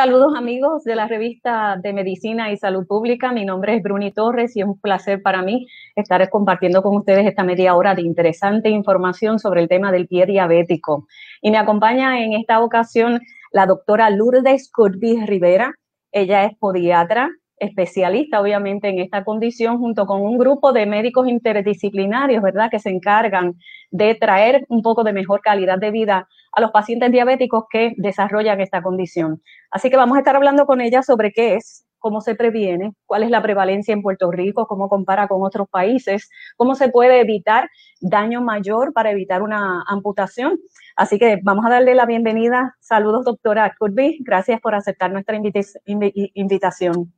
Saludos amigos de la revista de Medicina y Salud Pública. Mi nombre es Bruni Torres y es un placer para mí estar compartiendo con ustedes esta media hora de interesante información sobre el tema del pie diabético. Y me acompaña en esta ocasión la doctora Lourdes Curtis Rivera. Ella es podiatra, especialista obviamente en esta condición junto con un grupo de médicos interdisciplinarios, ¿verdad?, que se encargan de traer un poco de mejor calidad de vida a los pacientes diabéticos que desarrollan esta condición. Así que vamos a estar hablando con ella sobre qué es, cómo se previene, cuál es la prevalencia en Puerto Rico, cómo compara con otros países, cómo se puede evitar daño mayor para evitar una amputación. Así que vamos a darle la bienvenida. Saludos, doctora Kirby. Gracias por aceptar nuestra invitación.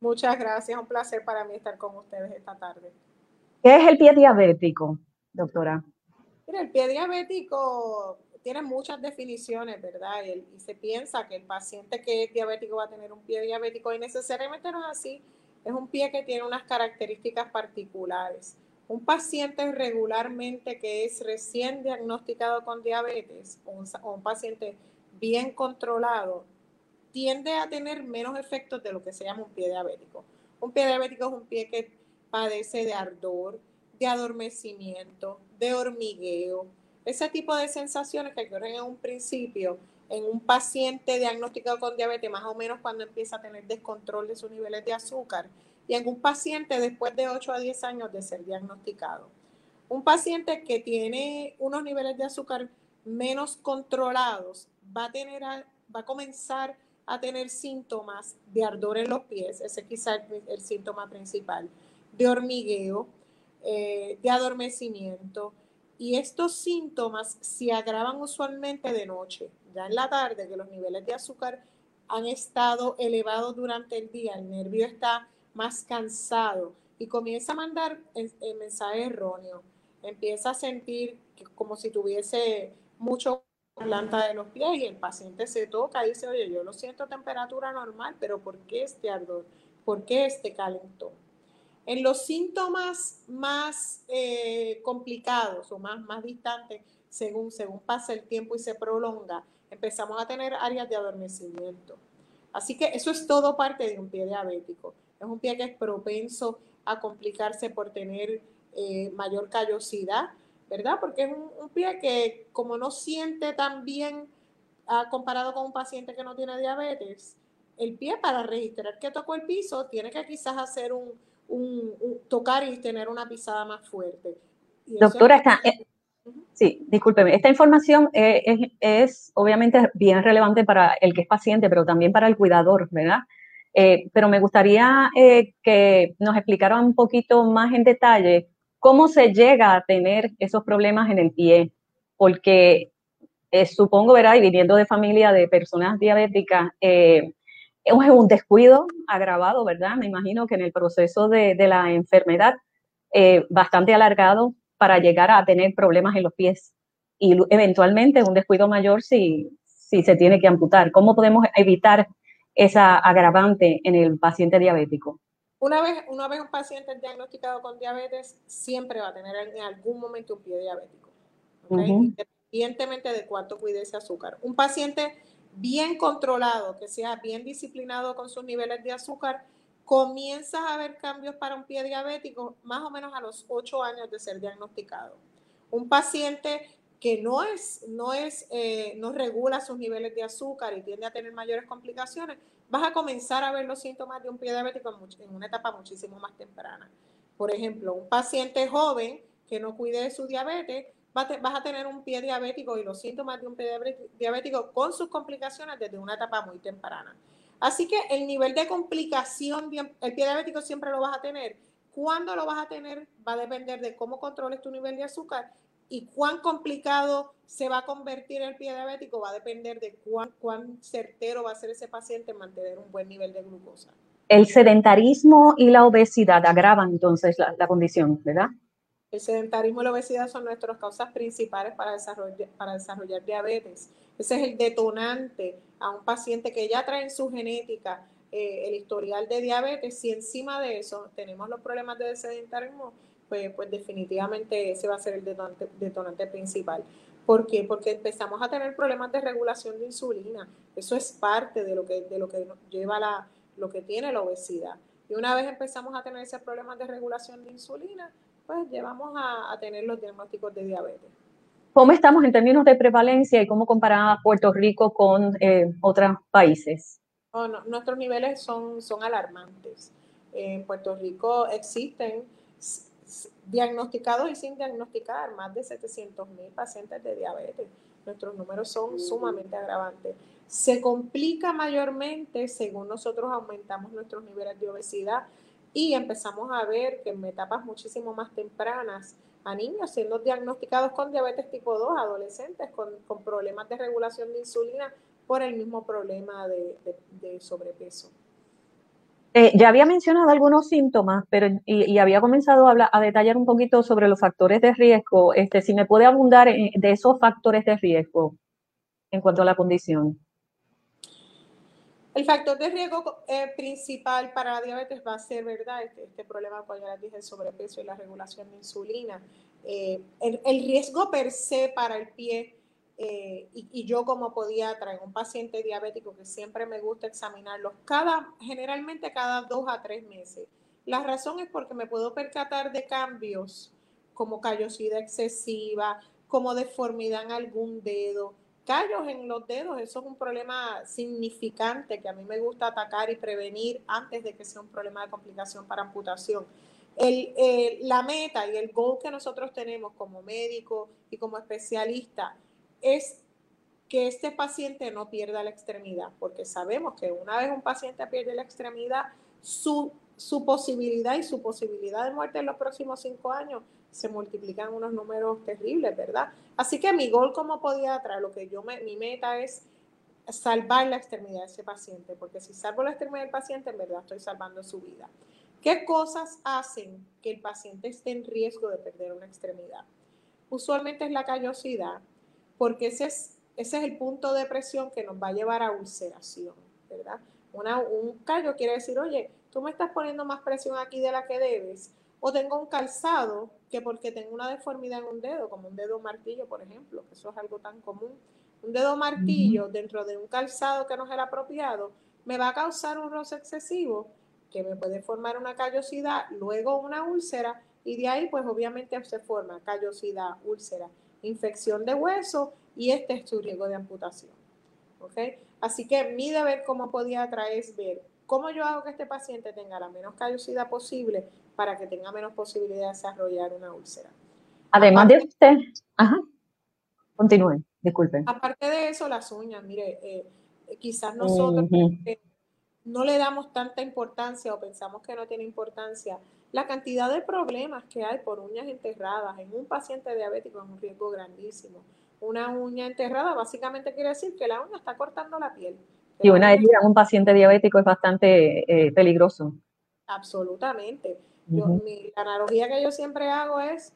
Muchas gracias, un placer para mí estar con ustedes esta tarde. ¿Qué es el pie diabético, doctora? Mira, el pie diabético tiene muchas definiciones, ¿verdad? Y, se piensa que el paciente que es diabético va a tener un pie diabético y necesariamente no es así. Es un pie que tiene unas características particulares. Un paciente regularmente que es recién diagnosticado con diabetes o un paciente bien controlado tiende a tener menos efectos de lo que se llama un pie diabético. Un pie diabético es un pie que padece de ardor, de adormecimiento, de hormigueo, ese tipo de sensaciones que ocurren en un principio en un paciente diagnosticado con diabetes, más o menos cuando empieza a tener descontrol de sus niveles de azúcar, y en un paciente después de 8 a 10 años de ser diagnosticado. Un paciente que tiene unos niveles de azúcar menos controlados va a, tener va a comenzar a tener síntomas de ardor en los pies, ese quizás es el, síntoma principal, de hormigueo, eh, de adormecimiento. Y estos síntomas se agravan usualmente de noche, ya en la tarde, que los niveles de azúcar han estado elevados durante el día, el nervio está más cansado y comienza a mandar el, el mensaje erróneo. Empieza a sentir como si tuviese mucho planta de los pies y el paciente se toca y dice, oye, yo lo siento temperatura normal, pero ¿por qué este ardor? ¿Por qué este calentón? En los síntomas más eh, complicados o más, más distantes, según, según pasa el tiempo y se prolonga, empezamos a tener áreas de adormecimiento. Así que eso es todo parte de un pie diabético. Es un pie que es propenso a complicarse por tener eh, mayor callosidad, ¿verdad? Porque es un, pie que como no siente tan bien ah, comparado con un paciente que no tiene diabetes, el pie para registrar que tocó el piso tiene que quizás hacer un, tocar y tener una pisada más fuerte. Doctora, está, eh, sí, discúlpeme, esta información es, es, obviamente bien relevante para el que es paciente, pero también para el cuidador, ¿verdad? Eh, pero me gustaría eh, que nos explicara un poquito más en detalle ¿Cómo se llega a tener esos problemas en el pie? Porque eh, supongo, ¿verdad? Y viniendo de familia de personas diabéticas, eh, es un descuido agravado, ¿verdad? Me imagino que en el proceso de, la enfermedad, eh, bastante alargado para llegar a tener problemas en los pies y eventualmente un descuido mayor si, si se tiene que amputar. ¿Cómo podemos evitar esa agravante en el paciente diabético? Una vez, una vez un paciente diagnosticado con diabetes, siempre va a tener en algún momento un pie diabético, independientemente de cuánto cuide ese azúcar. Un paciente bien controlado, que sea bien disciplinado con sus niveles de azúcar, comienza a haber cambios para un pie diabético más o menos a los 8 años de ser diagnosticado. Un paciente que no es, no es, eh, no regula sus niveles de azúcar y tiende a tener mayores complicaciones, vas a comenzar a ver los síntomas de un pie diabético en, una etapa muchísimo más temprana. Por ejemplo, un paciente joven que no cuide de su diabetes, vas a tener un pie diabético y los síntomas de un pie diabético con sus complicaciones desde una etapa muy temprana. Así que el nivel de complicación, el pie diabético siempre lo vas a tener. Cuándo lo vas a tener va a depender de cómo controles tu nivel de azúcar y cuán complicado se va a convertir el pie diabético va a depender de cuán, cuán certero va a ser ese paciente en mantener un buen nivel de glucosa. El sedentarismo y la obesidad agravan entonces la condición, ¿verdad? El sedentarismo y la obesidad son nuestras causas principales para desarrollar, para desarrollar diabetes. Ese es el detonante a un paciente que ya trae en su genética eh, el historial de diabetes. Si encima de eso tenemos los problemas de sedentarismo, pues, pues definitivamente ese va a ser el detonante, principal. ¿Por qué? Porque empezamos a tener problemas de regulación de insulina. Eso es parte de lo que, de lo que lleva la, lo que tiene la obesidad. Y una vez empezamos a tener esos problemas de regulación de insulina, pues llevamos a, tener los diagnósticos de diabetes. ¿Cómo estamos en términos de prevalencia y cómo comparar Puerto Rico con eh, otros países? Oh, nuestros niveles son, son alarmantes. En Puerto Rico existen diagnosticados y sin diagnosticar más de 700 mil pacientes de diabetes. Nuestros números son sumamente agravantes. Se complica mayormente según nosotros aumentamos nuestros niveles de obesidad y empezamos a ver que en etapas muchísimo más tempranas a niños siendo diagnosticados con diabetes tipo 2, adolescentes con, problemas de regulación de insulina por el mismo problema de, sobrepeso. Eh, ya había mencionado algunos síntomas, pero y, había comenzado a, a, detallar un poquito sobre los factores de riesgo. Este, si me puede abundar de esos factores de riesgo en cuanto a la condición. El factor de riesgo eh, principal para la diabetes va a ser, ¿verdad? Este, este problema, como ya les dije, el sobrepeso y la regulación de insulina. Eh, el, riesgo per se para el pie, eh, y, yo como podía traer un paciente diabético que siempre me gusta examinarlos, cada, generalmente cada dos a tres meses. La razón es porque me puedo percatar de cambios como callosidad excesiva, como deformidad en algún dedo, callos en los dedos, eso es un problema significante que a mí me gusta atacar y prevenir antes de que sea un problema de complicación para amputación. la meta y el goal que nosotros tenemos como médico y como especialista es que este paciente no pierda la extremidad, porque sabemos que una vez un paciente pierde la extremidad, su, su posibilidad y su posibilidad de muerte en los próximos cinco años se multiplican unos números terribles, ¿verdad? Así que mi gol como podiatra, lo que yo me, mi meta es salvar la extremidad de ese paciente, porque si salvo la extremidad del paciente, en verdad estoy salvando su vida. ¿Qué cosas hacen que el paciente esté en riesgo de perder una extremidad? Usualmente es la callosidad, porque ese es, ese es el punto de presión que nos va a llevar a ulceración, ¿verdad? un callo quiere decir, oye, tú me estás poniendo más presión aquí de la que debes, o tengo un calzado que porque tengo una deformidad en un dedo, como un dedo martillo, por ejemplo, que eso es algo tan común. Un dedo martillo dentro de un calzado que no es el apropiado me va a causar un roce excesivo que me puede formar una callosidad, luego una úlcera y de ahí pues obviamente se forma callosidad, úlcera, infección de hueso y este es su riesgo de amputación. ¿ok? Así que mi deber como podía traer es ver cómo yo hago que este paciente tenga la menos callosidad posible para que tenga menos posibilidad de desarrollar una úlcera. Además de usted, ajá, continúen, disculpen. Aparte de eso, las uñas, mire, eh, quizás nosotros no le damos tanta importancia o pensamos que no tiene importancia. La cantidad de problemas que hay por uñas enterradas en un paciente diabético es un riesgo grandísimo. Una uña enterrada básicamente quiere decir que la uña está cortando la piel. Y una herida en un paciente diabético es bastante eh, peligroso. Absolutamente la analogía que yo siempre hago es,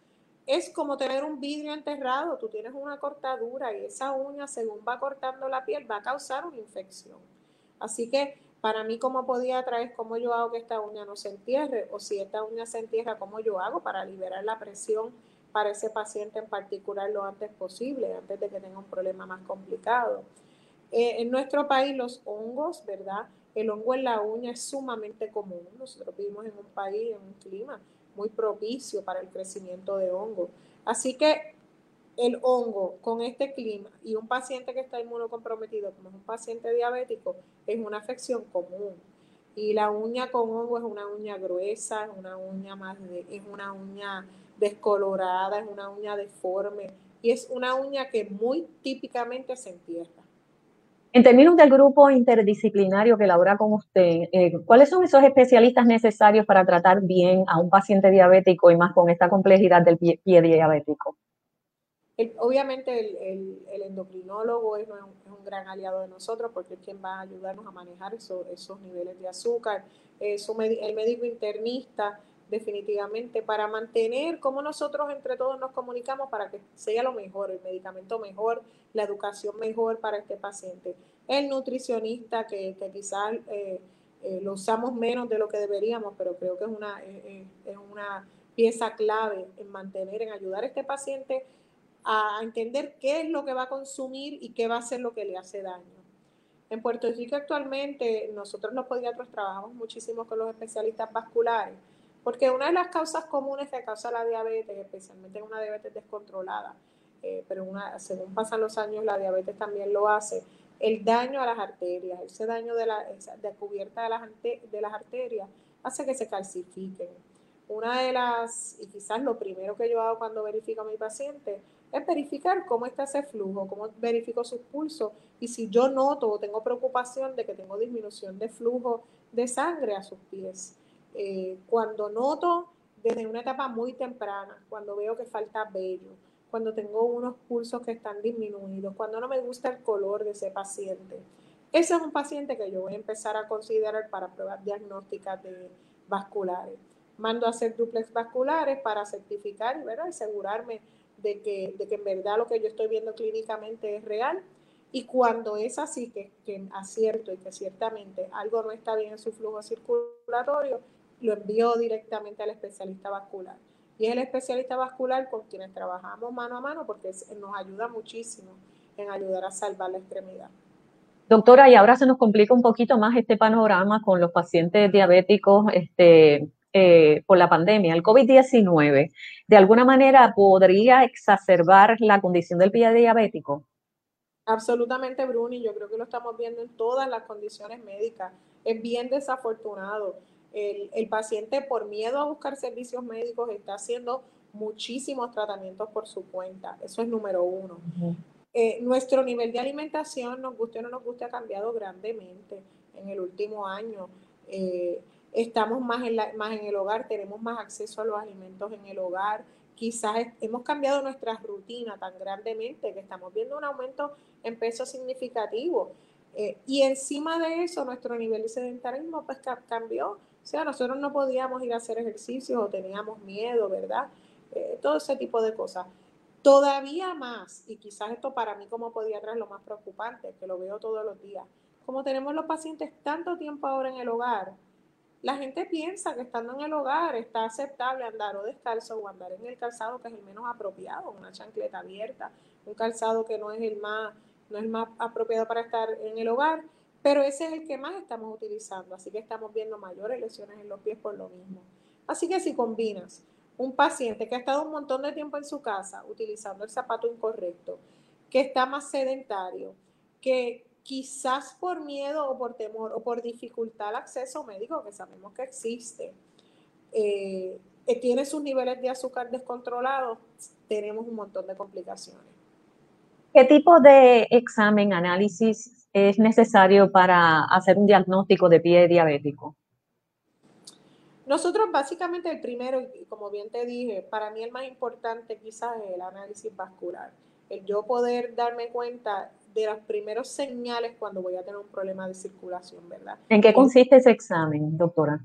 es como tener un vidrio enterrado, tú tienes una cortadura y esa uña según va cortando la piel va a causar una infección. Así que para mí como podía traer cómo yo hago que esta uña no se entierre o si esta uña se entierra, cómo yo hago para liberar la presión para ese paciente en particular lo antes posible, antes de que tenga un problema más complicado. Eh, en nuestro país los hongos, ¿verdad? El hongo en la uña es sumamente común. Nosotros vivimos en un país, en un clima muy propicio para el crecimiento de hongo. Así que el hongo con este clima y un paciente que está inmunocomprometido, como es un paciente diabético, es una afección común. Y la uña con hongo es una uña gruesa, es una uña más es una uña descolorada, es una uña deforme y es una uña que muy típicamente se entierra. En términos del grupo interdisciplinario que labora con usted, eh, ¿cuáles son esos especialistas necesarios para tratar bien a un paciente diabético y más con esta complejidad del pie, diabético? obviamente el, endocrinólogo es, un, gran aliado de nosotros porque es quien va a ayudarnos a manejar esos niveles de azúcar. el médico internista definitivamente para mantener cómo nosotros entre todos nos comunicamos para que sea lo mejor, el medicamento mejor, la educación mejor para este paciente. El nutricionista que, quizás eh, eh, lo usamos menos de lo que deberíamos, pero creo que es una, es una pieza clave en mantener, en ayudar a este paciente a entender qué es lo que va a consumir y qué va a ser lo que le hace daño. En Puerto Rico actualmente nosotros los podiatros trabajamos muchísimo con los especialistas vasculares porque una de las causas comunes que causa la diabetes, especialmente en una diabetes descontrolada, eh, pero una, según pasan los años la diabetes también lo hace, el daño a las arterias, ese daño de la de cubierta de las, de las arterias hace que se calcifiquen. Una de las, y quizás lo primero que yo hago cuando verifico a mi paciente, es verificar cómo está ese flujo, cómo verifico sus pulsos y si yo noto o tengo preocupación de que tengo disminución de flujo de sangre a sus pies. Eh, cuando noto desde una etapa muy temprana, cuando veo que falta vello, cuando tengo unos pulsos que están disminuidos, cuando no me gusta el color de ese paciente. Ese es un paciente que yo voy a empezar a considerar para pruebas diagnósticas de vasculares. Mando a hacer duplex vasculares para certificar ¿verdad? y asegurarme de que, de que en verdad lo que yo estoy viendo clínicamente es real. Y cuando es así, que, que acierto y que ciertamente algo no está bien en su flujo circulatorio, lo envío directamente al especialista vascular. Y es el especialista vascular con quienes trabajamos mano a mano porque nos ayuda muchísimo en ayudar a salvar la extremidad. Doctora, y ahora se nos complica un poquito más este panorama con los pacientes diabéticos este, eh, por la pandemia. El COVID-19, ¿de alguna manera podría exacerbar la condición del pie diabético? Absolutamente, Bruni. Yo creo que lo estamos viendo en todas las condiciones médicas. Es bien desafortunado el, paciente por miedo a buscar servicios médicos está haciendo muchísimos tratamientos por su cuenta. Eso es número uno. Eh, nuestro nivel de alimentación, nos guste o no nos guste, ha cambiado grandemente en el último año. Eh, estamos más en, más en el hogar, tenemos más acceso a los alimentos en el hogar. Quizás hemos cambiado nuestra rutina tan grandemente que estamos viendo un aumento en peso significativo. Eh, y encima de eso, nuestro nivel de sedentarismo pues, cambió o sea, nosotros no podíamos ir a hacer ejercicios o teníamos miedo, ¿verdad? Eh, todo ese tipo de cosas. Todavía más, y quizás esto para mí como podiatra es lo más preocupante, que lo veo todos los días, como tenemos los pacientes tanto tiempo ahora en el hogar, la gente piensa que estando en el hogar está aceptable andar o descalzo o andar en el calzado que es el menos apropiado, una chancleta abierta, un calzado que no es el más, no es el más apropiado para estar en el hogar pero ese es el que más estamos utilizando, así que estamos viendo mayores lesiones en los pies por lo mismo. Así que si combinas un paciente que ha estado un montón de tiempo en su casa utilizando el zapato incorrecto, que está más sedentario, que quizás por miedo o por temor o por dificultad al acceso médico, que sabemos que existe, eh, tiene sus niveles de azúcar descontrolados, tenemos un montón de complicaciones. ¿Qué tipo de examen, análisis es necesario para hacer un diagnóstico de pie diabético? Nosotros básicamente el primero, como bien te dije, para mí el más importante quizás es el análisis vascular. El yo poder darme cuenta de las primeros señales cuando voy a tener un problema de circulación, ¿verdad? ¿En qué consiste ese examen, doctora?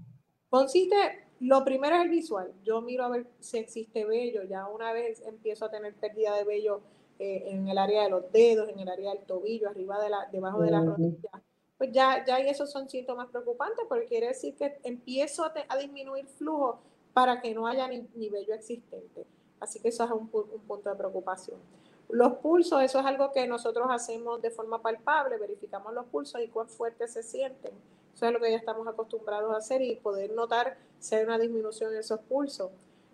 Consiste, lo primero es el visual. Yo miro a ver si existe vello. Ya una vez empiezo a tener pérdida de vello eh, en el área de los dedos, en el área del tobillo, arriba de la, debajo de la rodilla, pues ya, ya esos son síntomas preocupantes porque quiere decir que empiezo a, disminuir flujo para que no haya ni, vello existente. Así que eso es un, punto de preocupación. Los pulsos, eso es algo que nosotros hacemos de forma palpable, verificamos los pulsos y cuán fuertes se sienten. Eso es lo que ya estamos acostumbrados a hacer y poder notar si hay una disminución en esos pulsos.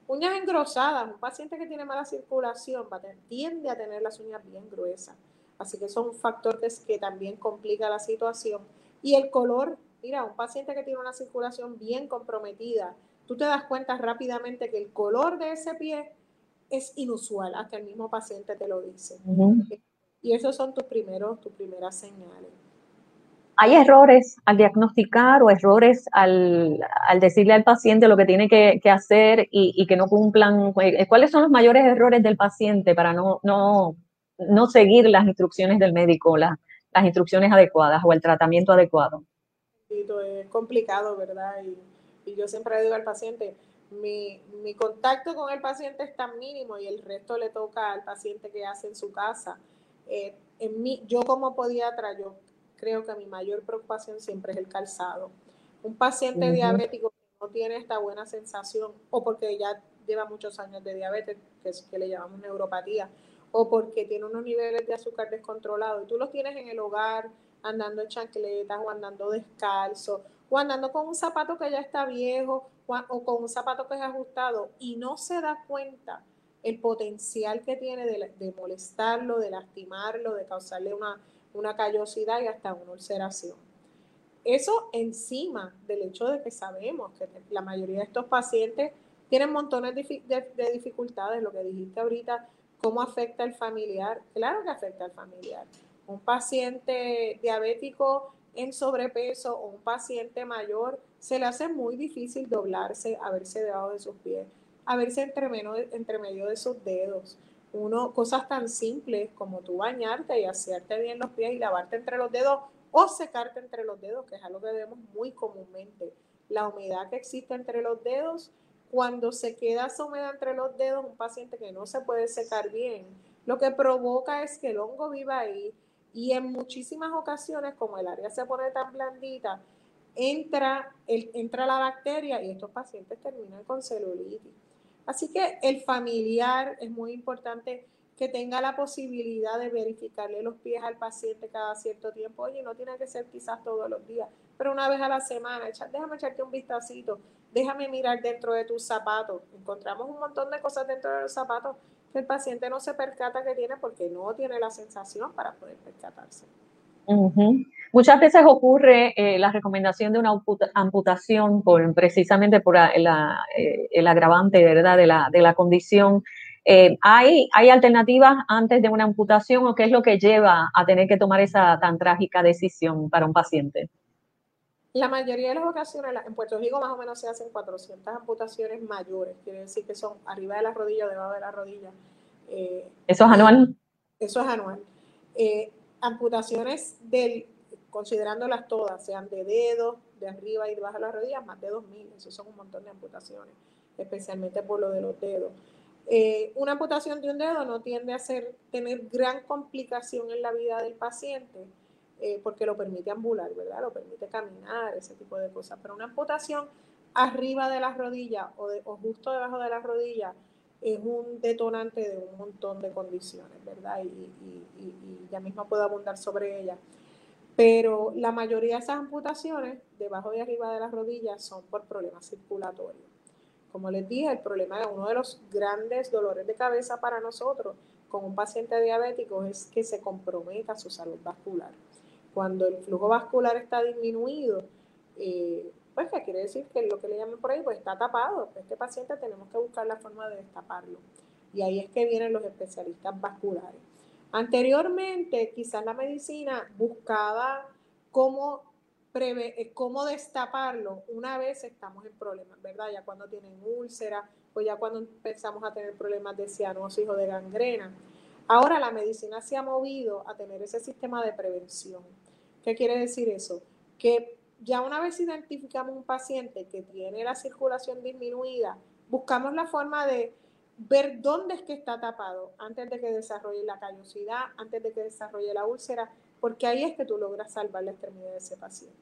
Uñas engrosadas, un paciente que tiene mala circulación va a tiende a tener las uñas bien gruesas. Así que son factores que también complica la situación. Y el color, mira, un paciente que tiene una circulación bien comprometida, tú te das cuenta rápidamente que el color de ese pie es inusual, hasta el mismo paciente te lo dice. Y esos son tus primeros, tus primeras señales. ¿Hay errores al diagnosticar o errores al, decirle al paciente lo que tiene que, hacer y, que no cumplan? Eh, ¿Cuáles son los mayores errores del paciente para no, no, no seguir las instrucciones del médico, las instrucciones adecuadas o el tratamiento adecuado? Es complicado, ¿verdad? Y, yo siempre digo al paciente, mi, mi, contacto con el paciente es tan mínimo y el resto le toca al paciente que hace en su casa. Eh, en mí, yo como podiatra, yo creo que mi mayor preocupación siempre es el calzado. Un paciente diabético que no tiene esta buena sensación o porque ya lleva muchos años de diabetes, que, es, que le llamamos neuropatía, o porque tiene unos niveles de azúcar descontrolados y tú los tienes en el hogar andando en chancletas o andando descalzo o andando con un zapato que ya está viejo o, con un zapato que es ajustado y no se da cuenta el potencial que tiene de molestarlo, de lastimarlo, de causarle una una callosidad y hasta una ulceración. Eso encima del hecho de que sabemos que la mayoría de estos pacientes tienen montones de, dificultades, lo que dijiste ahorita, cómo afecta al familiar. Claro que afecta al familiar. Un paciente diabético en sobrepeso o un paciente mayor, se le hace muy difícil doblarse, a verse debajo de sus pies, entre, entre medio de sus dedos uno, cosas tan simples como tú bañarte y hacerte bien los pies y lavarte entre los dedos o secarte entre los dedos, que es algo que vemos muy comúnmente. La humedad que existe entre los dedos, cuando se queda esa humedad entre los dedos, un paciente que no se puede secar bien, lo que provoca es que el hongo viva ahí y en muchísimas ocasiones, como el área se pone tan blandita, entra, el, entra la bacteria y estos pacientes terminan con celulitis. Así que el familiar es muy importante que tenga la posibilidad de verificarle los pies al paciente cada cierto tiempo. Oye, no tiene que ser quizás todos los días, pero una vez a la semana, déjame echarte un vistacito, déjame mirar dentro de tus zapatos. Encontramos un montón de cosas dentro de los zapatos que el paciente no se percata que tiene porque no tiene la sensación para poder percatarse. Muchas veces ocurre eh, la recomendación de una amputación por, precisamente por eh, el agravante ¿verdad? De, la, de la condición. Eh, ¿hay, ¿Hay alternativas antes de una amputación o qué es lo que lleva a tener que tomar esa tan trágica decisión para un paciente? La mayoría de las ocasiones, en Puerto Rico más o menos se hacen 400 amputaciones mayores, quiere decir que son arriba de la rodilla o debajo de la rodilla. ¿Eso es anual? Eso es anual. amputaciones del considerándolas todas, sean de dedos, de arriba y de las rodillas, más de 2.000, eso son un montón de amputaciones, especialmente por lo de los dedos. Eh, una amputación de un dedo no tiende a ser, tener gran complicación en la vida del paciente, eh, porque lo permite ambular, ¿verdad? Lo permite caminar, ese tipo de cosas. Pero una amputación arriba de las rodillas o, de, justo debajo de las rodillas es un detonante de un montón de condiciones, ¿verdad? Y, y, y, y ya mismo puedo abundar sobre ella. Pero la mayoría de esas amputaciones, debajo y arriba de las rodillas, son por problemas circulatorios. Como les dije, el problema, uno de los grandes dolores de cabeza para nosotros con un paciente diabético es que se comprometa su salud vascular. Cuando el flujo vascular está disminuido, eh, pues que quiere decir que lo que le llaman por ahí, pues está tapado. Este paciente tenemos que buscar la forma de destaparlo. Y ahí es que vienen los especialistas vasculares. Anteriormente, quizás la medicina buscaba cómo, eh, cómo destaparlo una vez estamos en problemas, ¿verdad? Ya cuando tienen úlcera o ya cuando empezamos a tener problemas de cianosis o de gangrena. Ahora la medicina se ha movido a tener ese sistema de prevención. ¿Qué quiere decir eso? Que ya una vez identificamos un paciente que tiene la circulación disminuida, buscamos la forma de ver dónde es que está tapado antes de que desarrolle la callosidad, antes de que desarrolle la úlcera, porque ahí es que tú logras salvar la extremidad de ese paciente.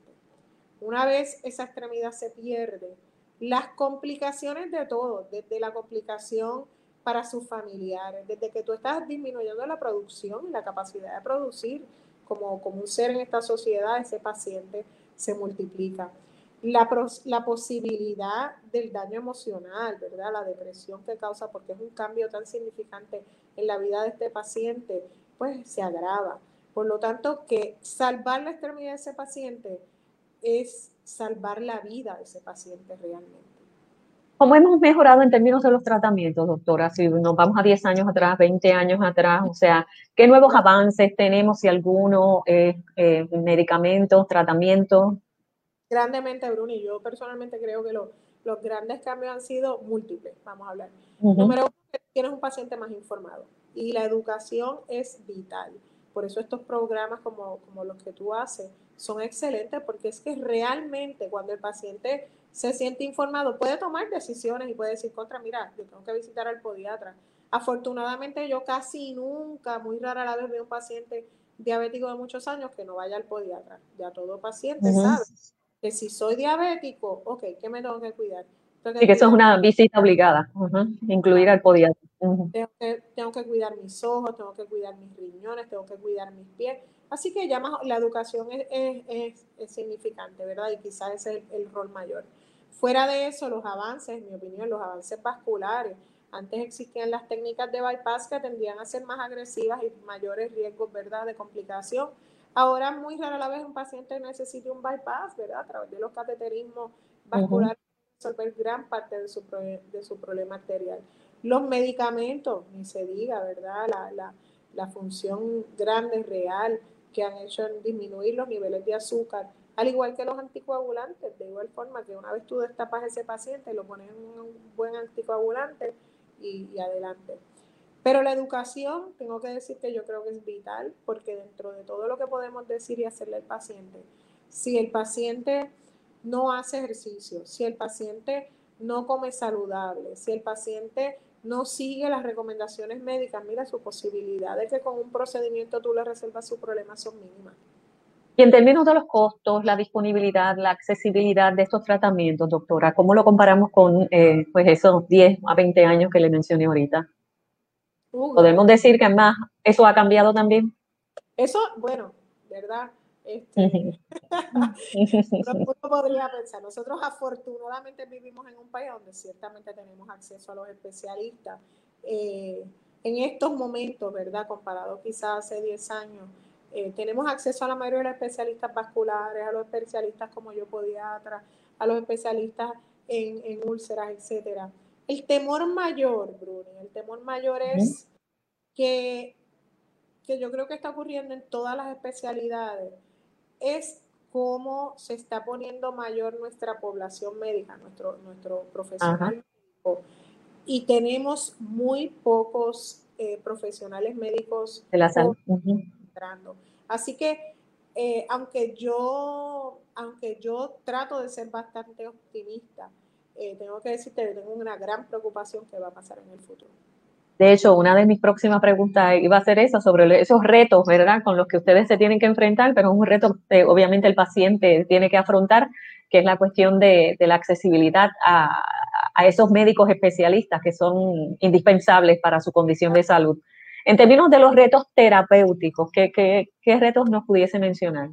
Una vez esa extremidad se pierde, las complicaciones de todo, desde la complicación para sus familiares, desde que tú estás disminuyendo la producción y la capacidad de producir como, como un ser en esta sociedad, ese paciente se multiplica la, la, posibilidad del daño emocional, ¿verdad? La depresión que causa, porque es un cambio tan significante en la vida de este paciente, pues se agrava. Por lo tanto, que salvar la extremidad de ese paciente es salvar la vida de ese paciente realmente. ¿Cómo hemos mejorado en términos de los tratamientos, doctora? Si nos vamos a 10 años atrás, 20 años atrás, o sea, ¿qué nuevos avances tenemos, si alguno, eh, eh, medicamentos, tratamientos? Grandemente, Bruni. Yo personalmente creo que los grandes cambios han sido múltiples, vamos a hablar. Número uno, tienes un paciente más informado y la educación es vital. Por eso estos programas como, como los que tú haces son excelentes porque es que realmente cuando el paciente se siente informado, puede tomar decisiones y puede decir, contra, mira, yo tengo que visitar al podiatra. Afortunadamente yo casi nunca, muy rara la vez veo un paciente diabético de muchos años que no vaya al podiatra. Ya todo paciente sabe que si soy diabético, ok, ¿qué me tengo que cuidar? y que eso es una visita obligada, incluir al podiatra. tengo, que, cuidar mis ojos, tengo que cuidar mis riñones, tengo que cuidar mis pies. Así que ya más, la educación es, significante, ¿verdad? Y quizás ese es el, rol mayor. Fuera de eso, los avances, en mi opinión, los avances vasculares. Antes existían las técnicas de bypass que tendían a ser más agresivas y mayores riesgos, ¿verdad?, de complicación. Ahora, muy rara la vez un paciente necesita un bypass, ¿verdad?, a través de los cateterismos vasculares, resolver gran parte de su, de su problema arterial. Los medicamentos, ni se diga, ¿verdad?, la, la, la función grande, real, que han hecho en disminuir los niveles de azúcar, al igual que los anticoagulantes, de igual forma que una vez tú destapas a ese paciente, lo pones en un buen anticoagulante y, adelante. Pero la educación, tengo que decir que yo creo que es vital, porque dentro de todo lo que podemos decir y hacerle al paciente, si el paciente no hace ejercicio, si el paciente no come saludable, si el paciente no sigue las recomendaciones médicas, mira, su posibilidad de que con un procedimiento tú le resuelvas su problema son mínimas. Y en términos de los costos, la disponibilidad, la accesibilidad de estos tratamientos, doctora, ¿cómo lo comparamos con eh, pues esos 10 a 20 años que le mencioné ahorita? ¿Podemos decir que más eso ha cambiado también? Eso, bueno, ¿verdad? Este, uno podría pensar, nosotros afortunadamente vivimos en un país donde ciertamente tenemos acceso a los especialistas. Eh, en estos momentos, ¿verdad? Comparado quizás hace 10 años, eh, tenemos acceso a la mayoría de los especialistas vasculares, a los especialistas como yo podiatra, a los especialistas en, úlceras, etcétera. El temor mayor, Bruni, el temor mayor es que, que yo creo que está ocurriendo en todas las especialidades, es cómo se está poniendo mayor nuestra población médica, nuestro, nuestro profesional médico. Y tenemos muy pocos eh, profesionales médicos de la salud. Así que, eh, aunque, yo, aunque yo trato de ser bastante optimista, eh, tengo que decirte que tengo una gran preocupación que va a pasar en el futuro. De hecho, una de mis próximas preguntas iba a ser esa, sobre esos retos, ¿verdad?, con los que ustedes se tienen que enfrentar, pero es un reto que obviamente el paciente tiene que afrontar, que es la cuestión de, la accesibilidad a, a, esos médicos especialistas que son indispensables para su condición de salud. En términos de los retos terapéuticos, ¿qué, qué, retos nos pudiese mencionar?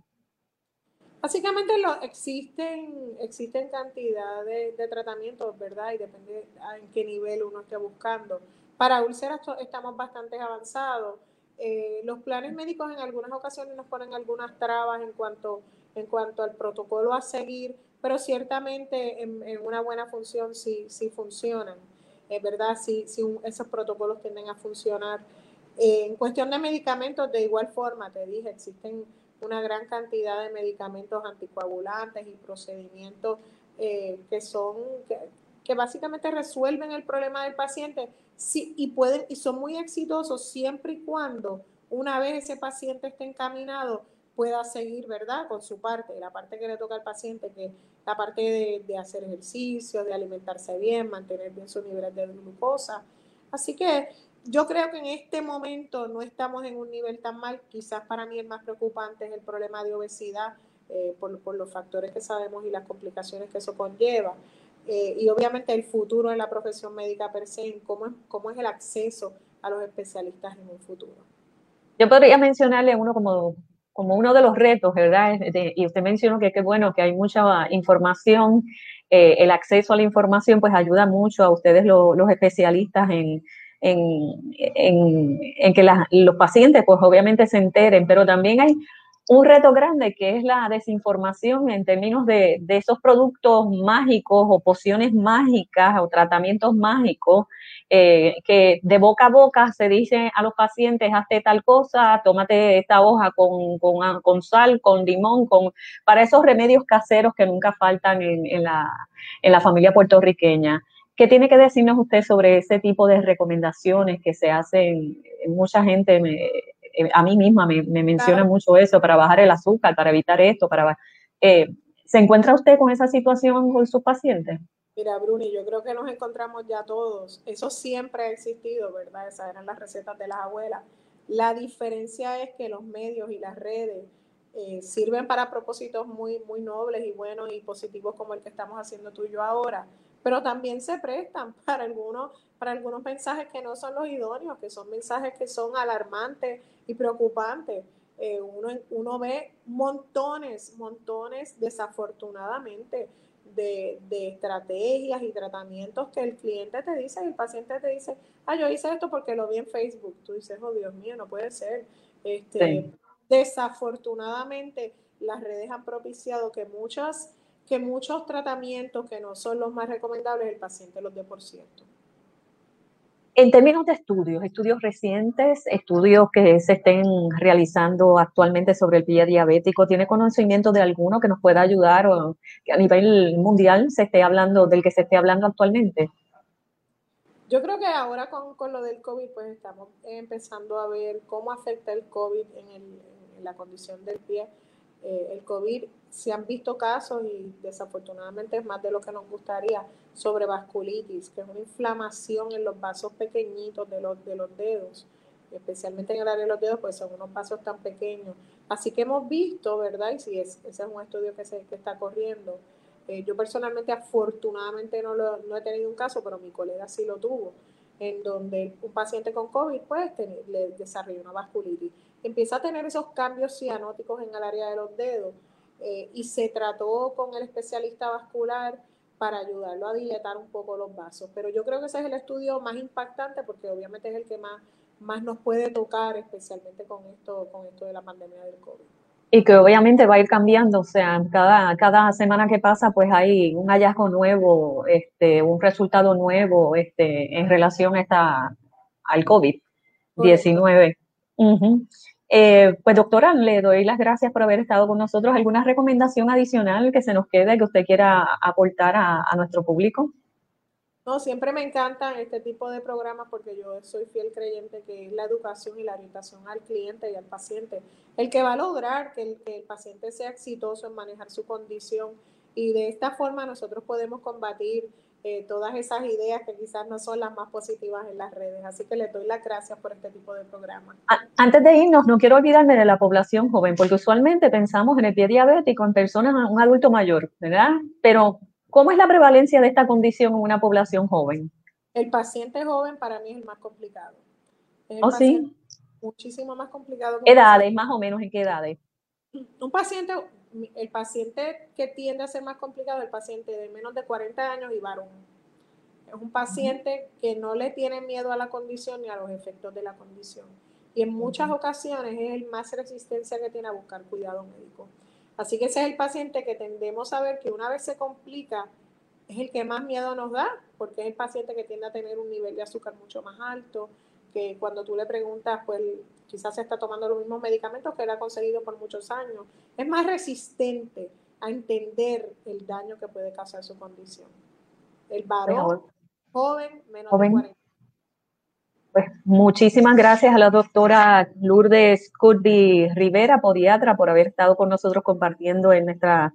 Básicamente lo, existen, existen cantidad de, tratamientos, ¿verdad? Y depende en qué nivel uno esté buscando. Para úlceras estamos bastante avanzados. Eh, los planes médicos en algunas ocasiones nos ponen algunas trabas en cuanto, en cuanto al protocolo a seguir, pero ciertamente en, una buena función sí, sí funcionan, es verdad, sí, sí esos protocolos tienden a funcionar en cuestión de medicamentos, de igual forma, te dije, existen una gran cantidad de medicamentos anticoagulantes y procedimientos eh, que son, que, básicamente resuelven el problema del paciente sí, y, pueden, y son muy exitosos siempre y cuando una vez ese paciente esté encaminado pueda seguir, ¿verdad? Con su parte, la parte que le toca al paciente, que la parte de, de hacer ejercicio, de alimentarse bien, mantener bien sus niveles de glucosa. Así que yo creo que en este momento no estamos en un nivel tan mal. Quizás para mí el más preocupante es el problema de obesidad eh, por, los factores que sabemos y las complicaciones que eso conlleva. Eh, y obviamente el futuro de la profesión médica per se, cómo es, cómo es el acceso a los especialistas en un futuro. Yo podría mencionarle uno como, como uno de los retos, ¿verdad? y usted mencionó que qué bueno que hay mucha información, eh, el acceso a la información pues ayuda mucho a ustedes los especialistas en, en, que los pacientes pues obviamente se enteren, pero también hay un reto grande que es la desinformación en términos de, esos productos mágicos o pociones mágicas o tratamientos mágicos eh, que de boca a boca se dice a los pacientes, hazte tal cosa, tómate esta hoja con, con, sal, con limón, con, para esos remedios caseros que nunca faltan la, en la familia puertorriqueña. ¿Qué tiene que decirnos usted sobre ese tipo de recomendaciones que se hacen? Mucha gente me, eh, a mí misma me, menciona mucho eso, para bajar el azúcar, para evitar esto, para... Eh, ¿Se encuentra usted con esa situación con sus pacientes? Mira, Bruni, yo creo que nos encontramos ya todos. Eso siempre ha existido, ¿verdad? Esas eran las recetas de las abuelas. La diferencia es que los medios y las redes eh, sirven para propósitos muy, muy nobles y buenos y positivos como el que estamos haciendo tú y yo ahora, pero también se prestan para algunos, para algunos mensajes que no son los idóneos, que son mensajes que son alarmantes y preocupantes. Eh, uno, uno ve montones, montones, desafortunadamente, de, de, estrategias y tratamientos que el cliente te dice y el paciente te dice, ah, yo hice esto porque lo vi en Facebook. Tú dices, oh Dios mío, no puede ser. Este, Desafortunadamente, las redes han propiciado que muchas que muchos tratamientos que no son los más recomendables, el paciente los dé por cierto. En términos de estudios, estudios recientes, estudios que se estén realizando actualmente sobre el pie diabético, ¿tiene conocimiento de alguno que nos pueda ayudar o que a nivel mundial se esté hablando del que se esté hablando actualmente? Yo creo que ahora con, con lo del COVID, pues estamos empezando a ver cómo afecta el COVID en, el, en la condición del pie. Eh, el COVID, se han visto casos y desafortunadamente es más de lo que nos gustaría sobre vasculitis, que es una inflamación en los vasos pequeñitos de los, de los dedos, especialmente en el área de los dedos, pues son unos vasos tan pequeños. Así que hemos visto, ¿verdad? Y si es, ese es un estudio que, se, que está corriendo. Eh, yo personalmente, afortunadamente, no, lo, no he tenido un caso, pero mi colega sí lo tuvo, en donde un paciente con COVID, pues, le desarrolló una vasculitis. Empieza a tener esos cambios cianóticos en el área de los dedos eh, y se trató con el especialista vascular para ayudarlo a dilatar un poco los vasos. Pero yo creo que ese es el estudio más impactante porque obviamente es el que más, más nos puede tocar, especialmente con esto, con esto de la pandemia del COVID. Y que obviamente va a ir cambiando, o sea, cada, cada semana que pasa, pues hay un hallazgo nuevo, este, un resultado nuevo este, en relación a esta, al COVID-19. Eh, pues doctora, le doy las gracias por haber estado con nosotros. ¿Alguna recomendación adicional que se nos quede que usted quiera aportar a, nuestro público? No, siempre me encantan este tipo de programas porque yo soy fiel creyente que es la educación y la orientación al cliente y al paciente el que va a lograr que el, que el paciente sea exitoso en manejar su condición y de esta forma nosotros podemos combatir eh, todas esas ideas que quizás no son las más positivas en las redes. Así que le doy las gracias por este tipo de programa. Antes de irnos, no quiero olvidarme de la población joven, porque usualmente pensamos en el pie diabético en personas, un adulto mayor, ¿verdad? Pero, ¿cómo es la prevalencia de esta condición en una población joven? El paciente joven para mí es el más complicado. ¿Oh, sí? Muchísimo más complicado. ¿Edades, más o menos, en qué edades? Un paciente, el paciente que tiende a ser más complicado es el paciente de menos de 40 años y varón. Es un paciente que no le tiene miedo a la condición ni a los efectos de la condición. Y en muchas ocasiones es el más resistencia que tiene a buscar cuidado médico. Así que ese es el paciente que tendemos a ver que una vez se complica, es el que más miedo nos da, porque es el paciente que tiende a tener un nivel de azúcar mucho más alto, que cuando tú le preguntas, pues quizás se está tomando los mismos medicamentos que él ha conseguido por muchos años. Es más resistente a entender el daño que puede causar su condición. El varón joven, menos de 40. Pues muchísimas gracias a la doctora Lourdes Curdi Rivera, podiatra, por haber estado con nosotros compartiendo en nuestra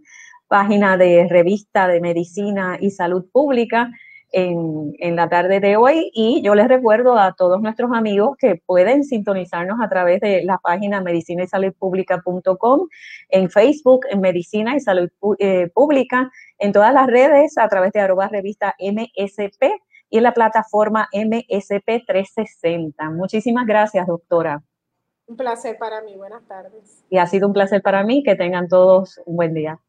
página de revista de medicina y salud pública en, la tarde de hoy y yo les recuerdo a todos nuestros amigos que pueden sintonizarnos a través de la página medicina y salud pública.com, en Facebook, en Medicina y Salud eh, Pública, en todas las redes a través de arroba revista MSP y en la plataforma MSP 360. Muchísimas gracias, doctora. Un placer para mí, buenas tardes. Y ha sido un placer para mí, que tengan todos un buen día.